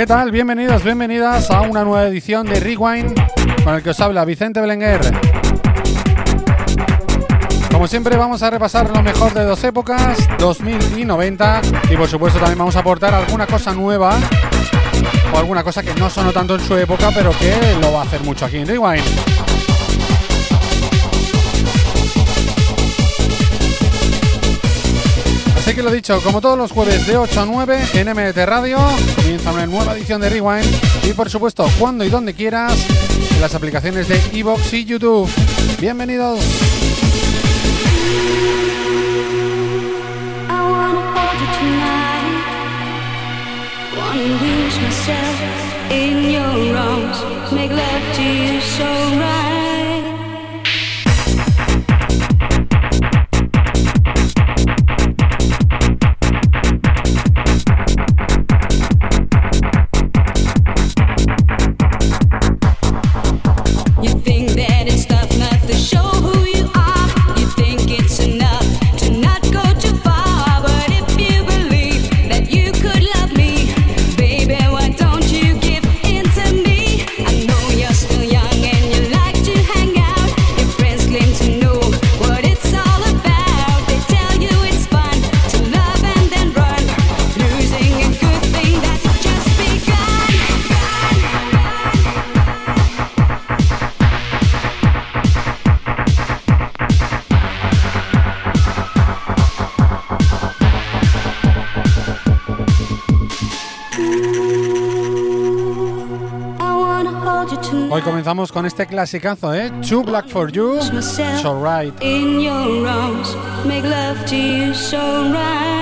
¿Qué tal? Bienvenidos, bienvenidas a una nueva edición de Rewind con el que os habla Vicente Belenguer. Como siempre vamos a repasar lo mejor de dos épocas, 2000 y 90 y por supuesto también vamos a aportar alguna cosa nueva o alguna cosa que no sonó tanto en su época pero que lo va a hacer mucho aquí en Rewind. Así que lo dicho, como todos los jueves de 8 a 9 en MT Radio, comienza una nueva edición de Rewind y por supuesto cuando y donde quieras en las aplicaciones de Evox y YouTube. Bienvenidos. Comenzamos con este clasicazo, ¿eh? Too Black for You, So Right. in your arms, make love to you so right.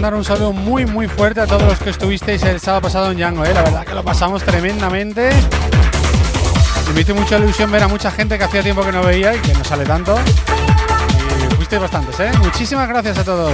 mandar un saludo muy muy fuerte a todos los que estuvisteis el sábado pasado en Django, ¿eh? la verdad que lo pasamos tremendamente. Me hizo mucha ilusión ver a mucha gente que hacía tiempo que no veía y que no sale tanto. Y fuisteis bastantes, ¿eh? Muchísimas gracias a todos.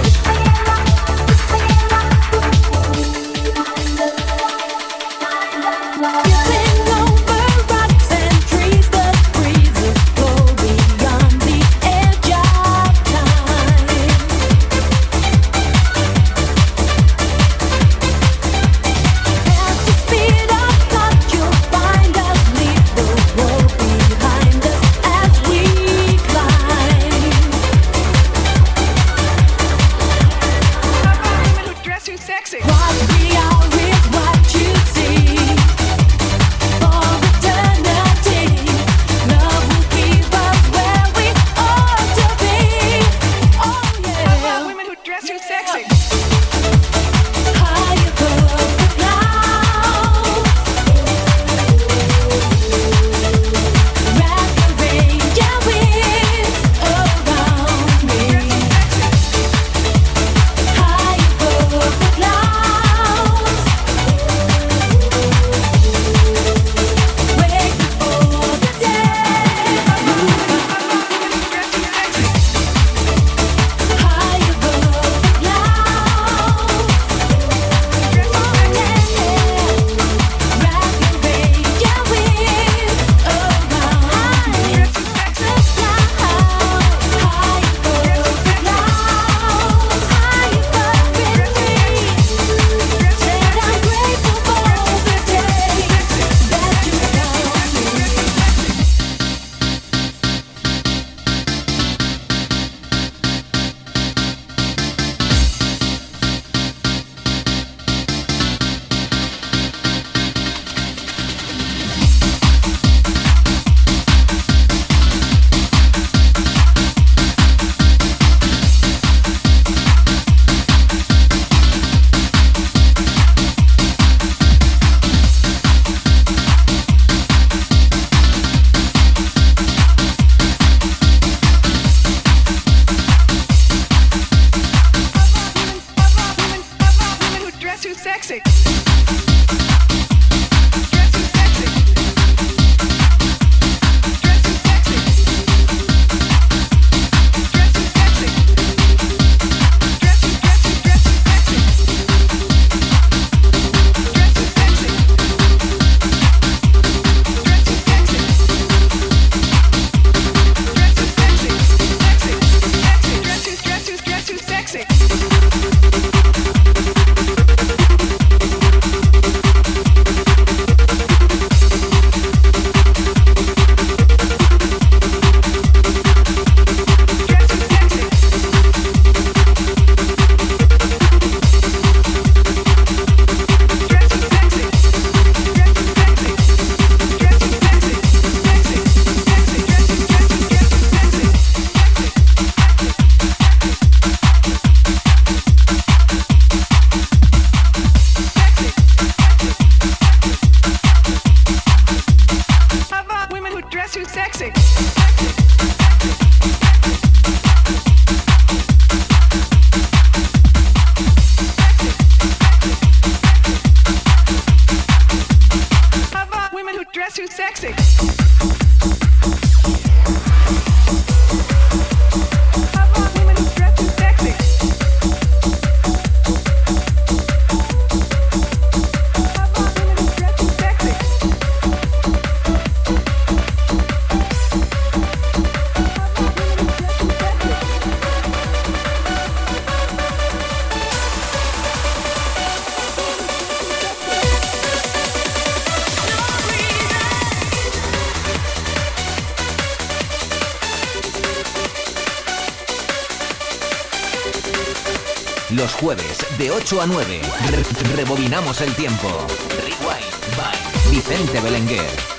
Los jueves de 8 a 9 re rebobinamos el tiempo. Rewind by Vicente Belenguer.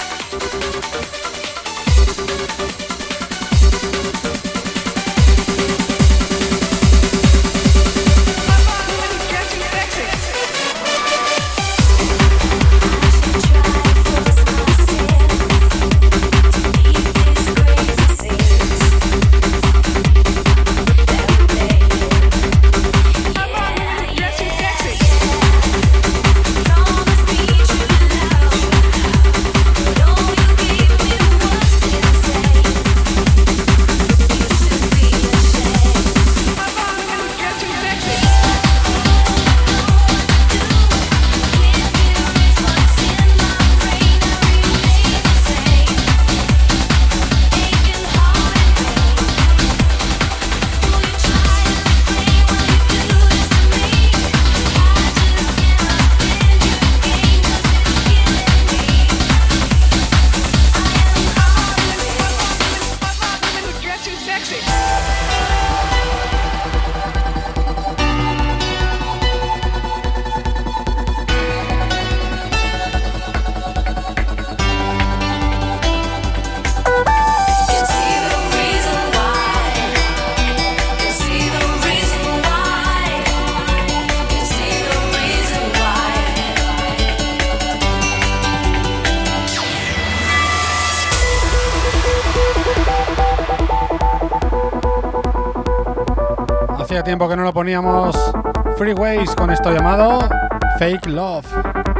Tiempo que no lo poníamos. Freeways con esto llamado Fake Love.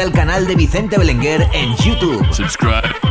Al canal de Vicente Belenguer en YouTube. Subscribe.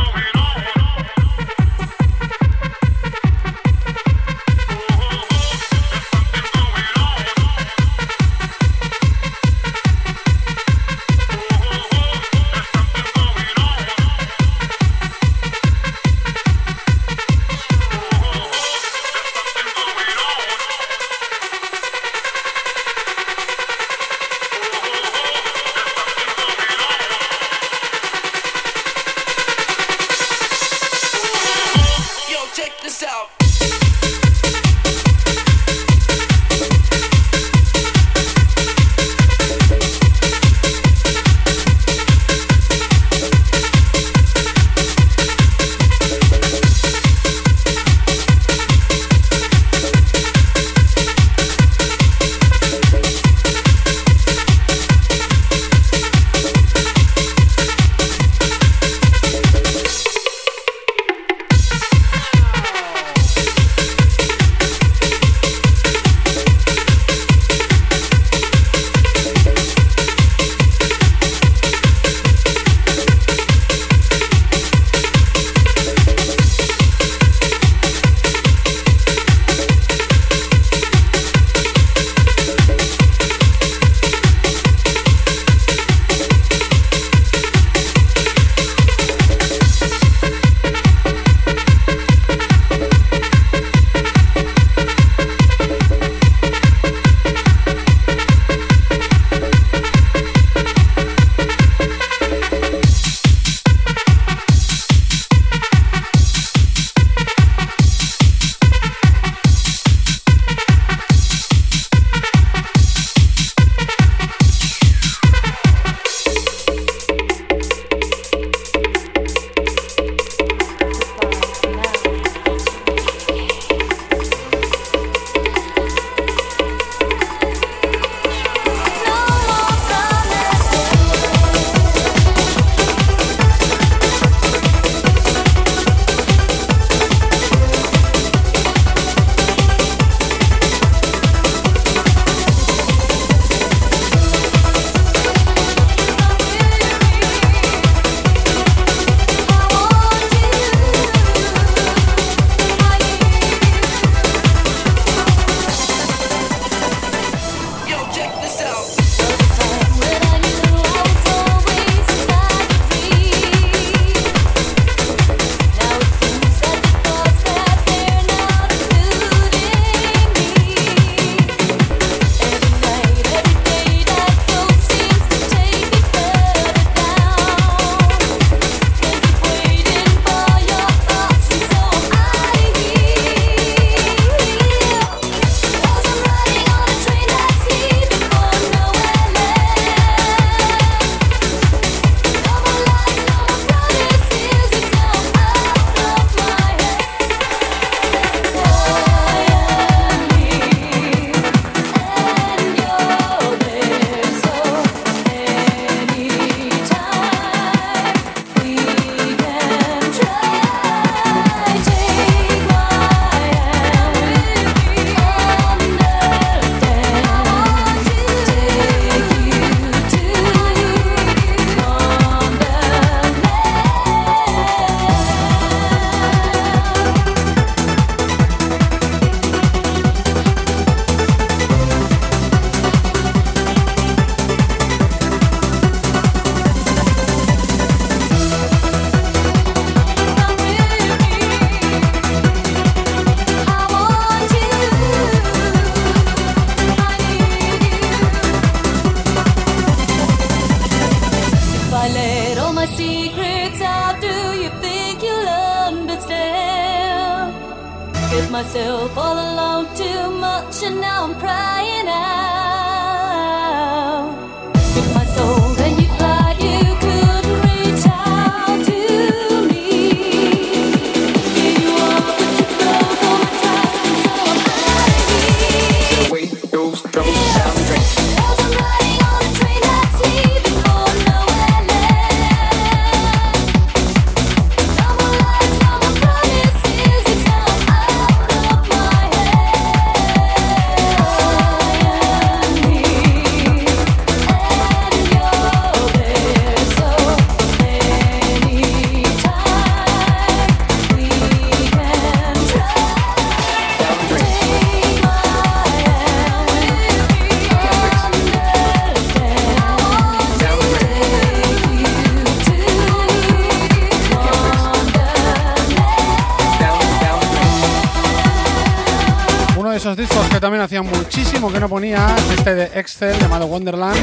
también hacía muchísimo que no ponía este de Excel llamado Wonderland.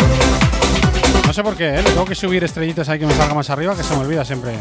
No sé por qué, ¿eh? tengo que subir estrellitas ahí que me salga más arriba, que se me olvida siempre.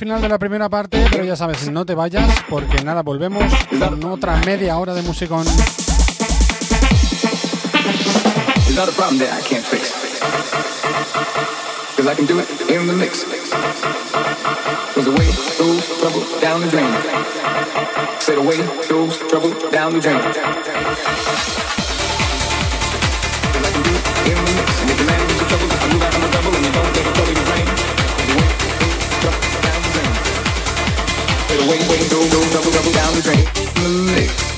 final de la primera parte, pero ya sabes, no te vayas porque nada, volvemos con otra media hora de musicón. wait, wait, go, go, double, double down the drain.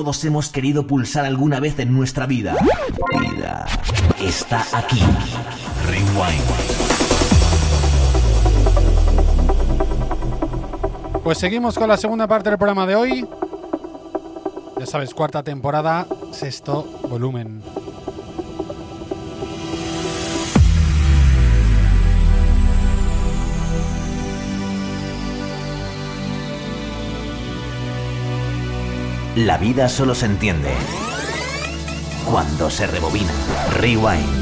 Todos hemos querido pulsar alguna vez en nuestra vida. Vida. Está aquí. Rewind. Pues seguimos con la segunda parte del programa de hoy. Ya sabes, cuarta temporada, sexto volumen. La vida solo se entiende cuando se rebobina. Rewind.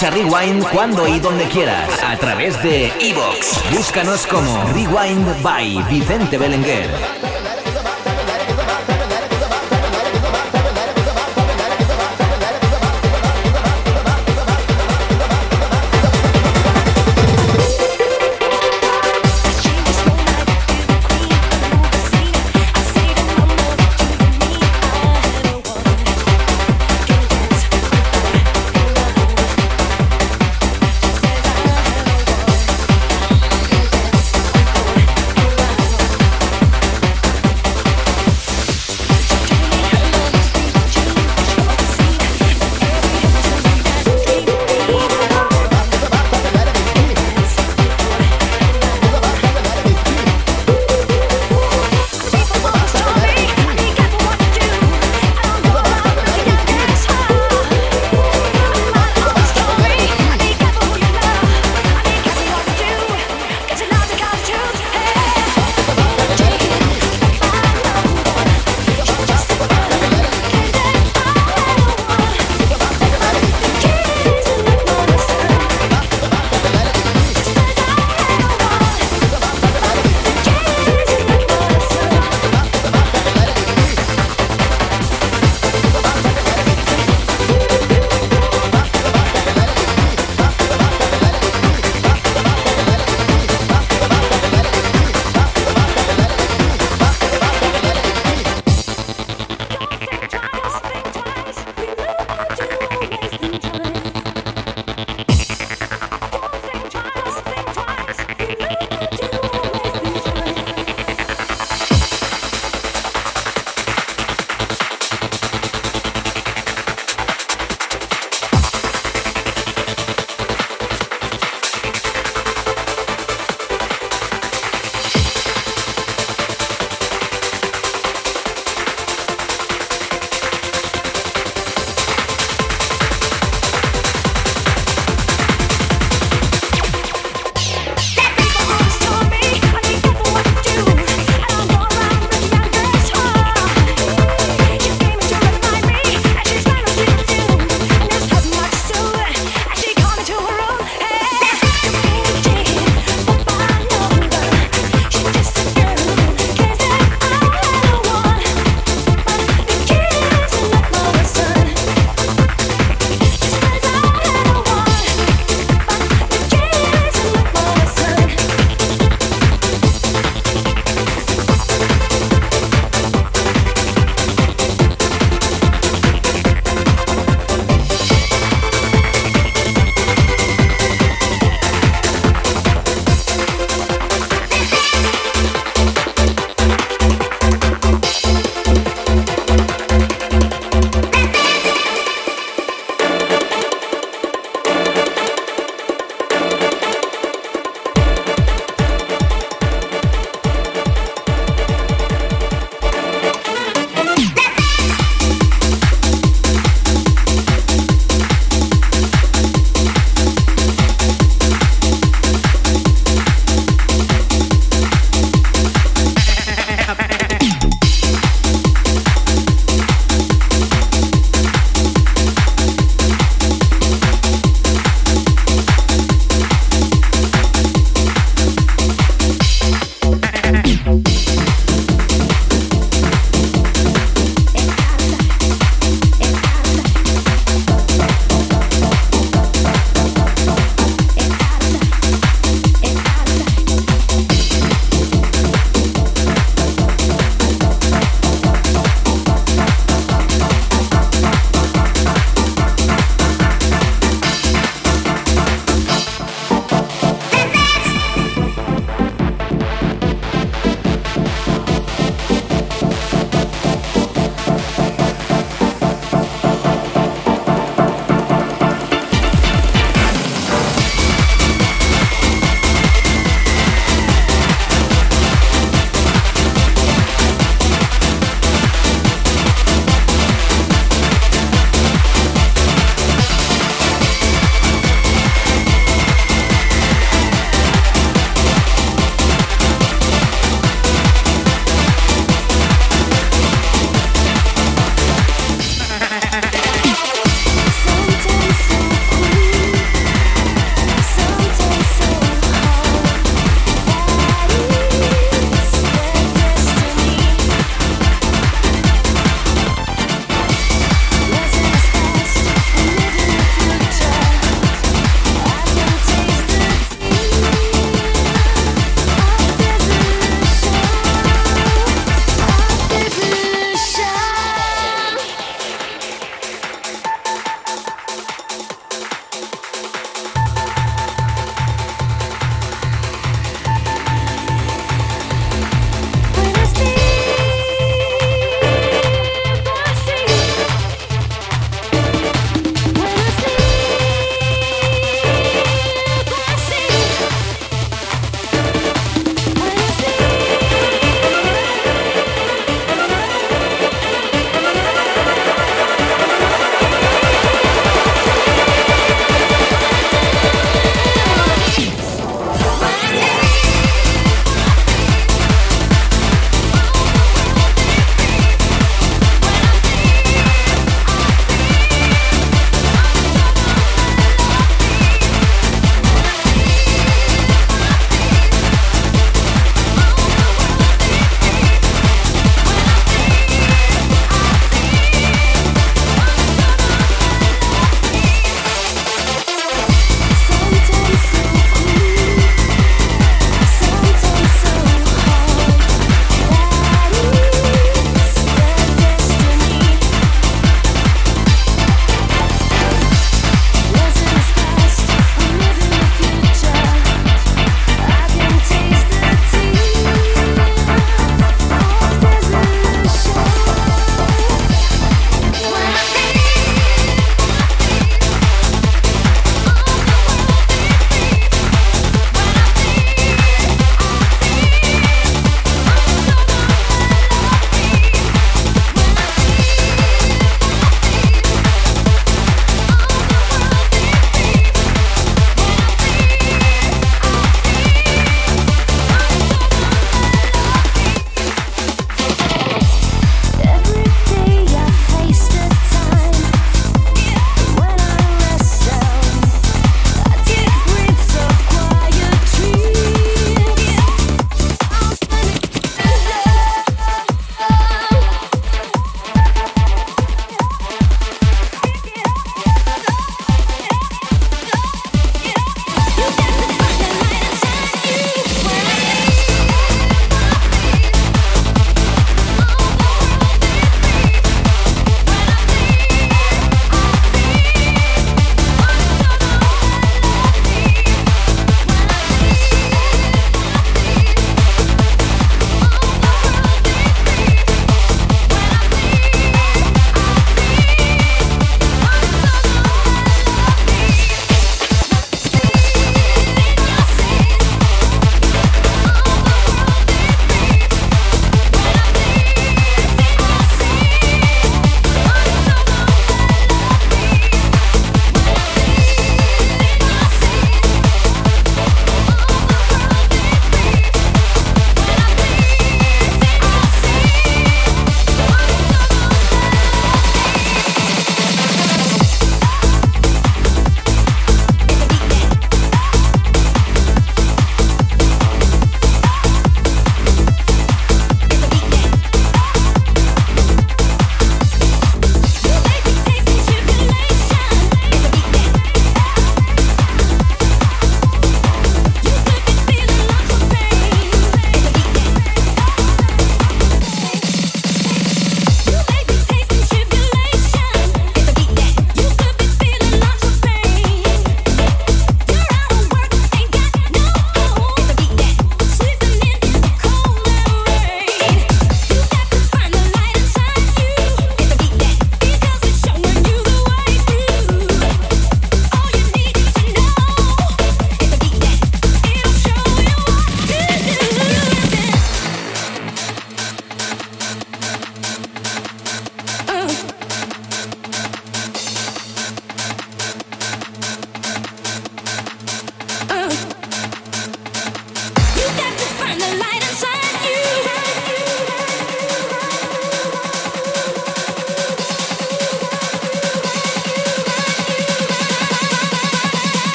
Escucha Rewind cuando y donde quieras a través de Evox. Búscanos como Rewind by Vicente Belenguer.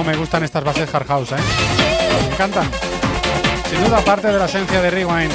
Como me gustan estas bases hard house, ¿eh? Me encantan. Sin duda parte de la esencia de Rewind.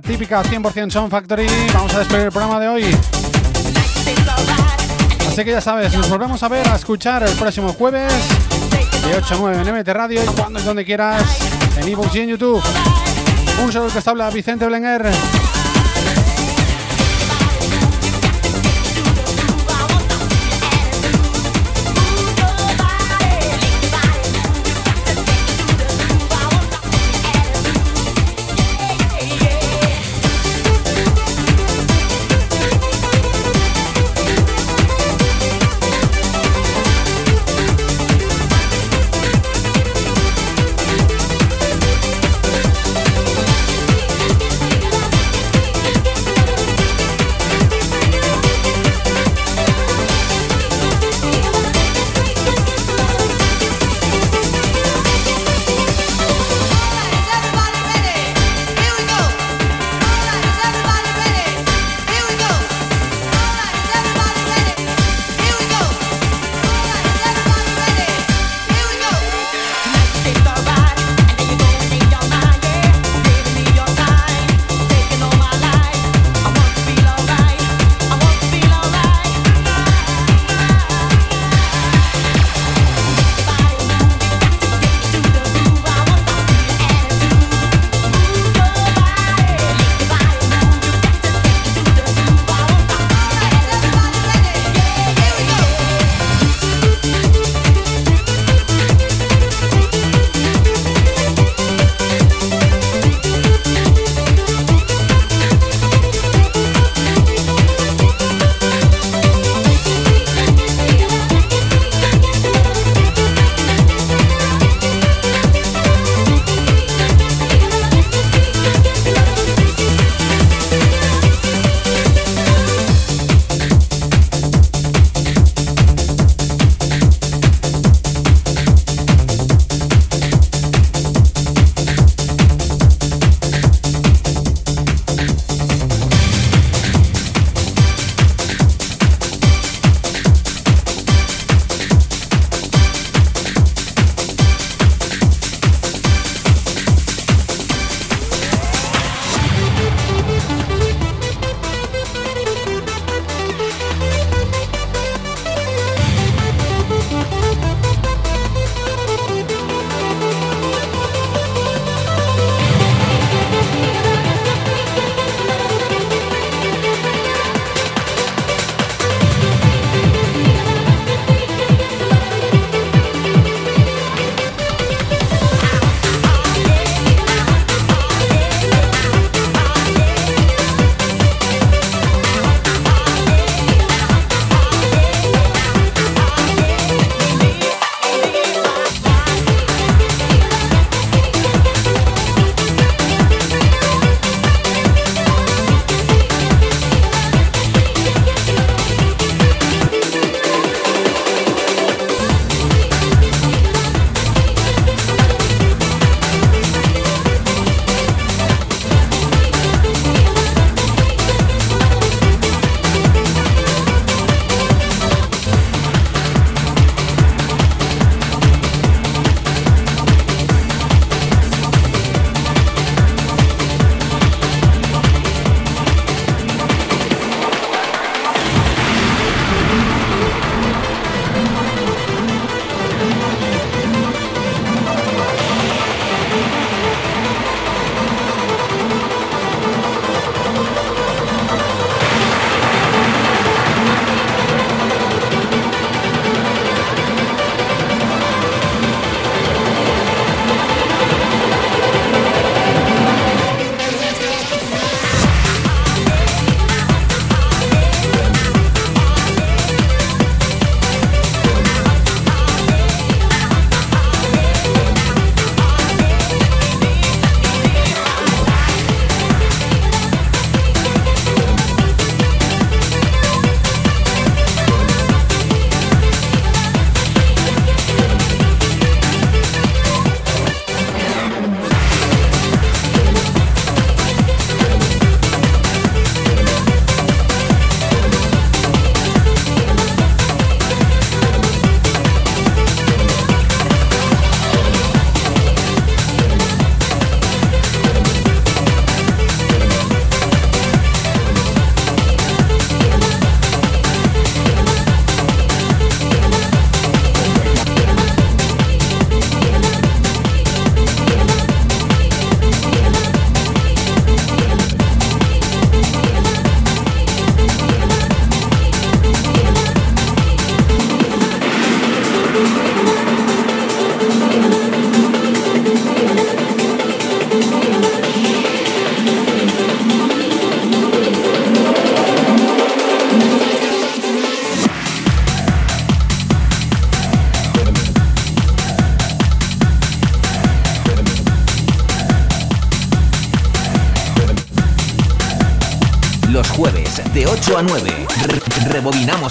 Típica 100% Sound Factory. Vamos a despedir el programa de hoy. Así que ya sabes, nos volvemos a ver, a escuchar el próximo jueves de 8 a 9 en MT Radio y cuando y donde quieras en ebooks y en YouTube. Un saludo que está habla Vicente Blenger.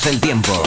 El tiempo.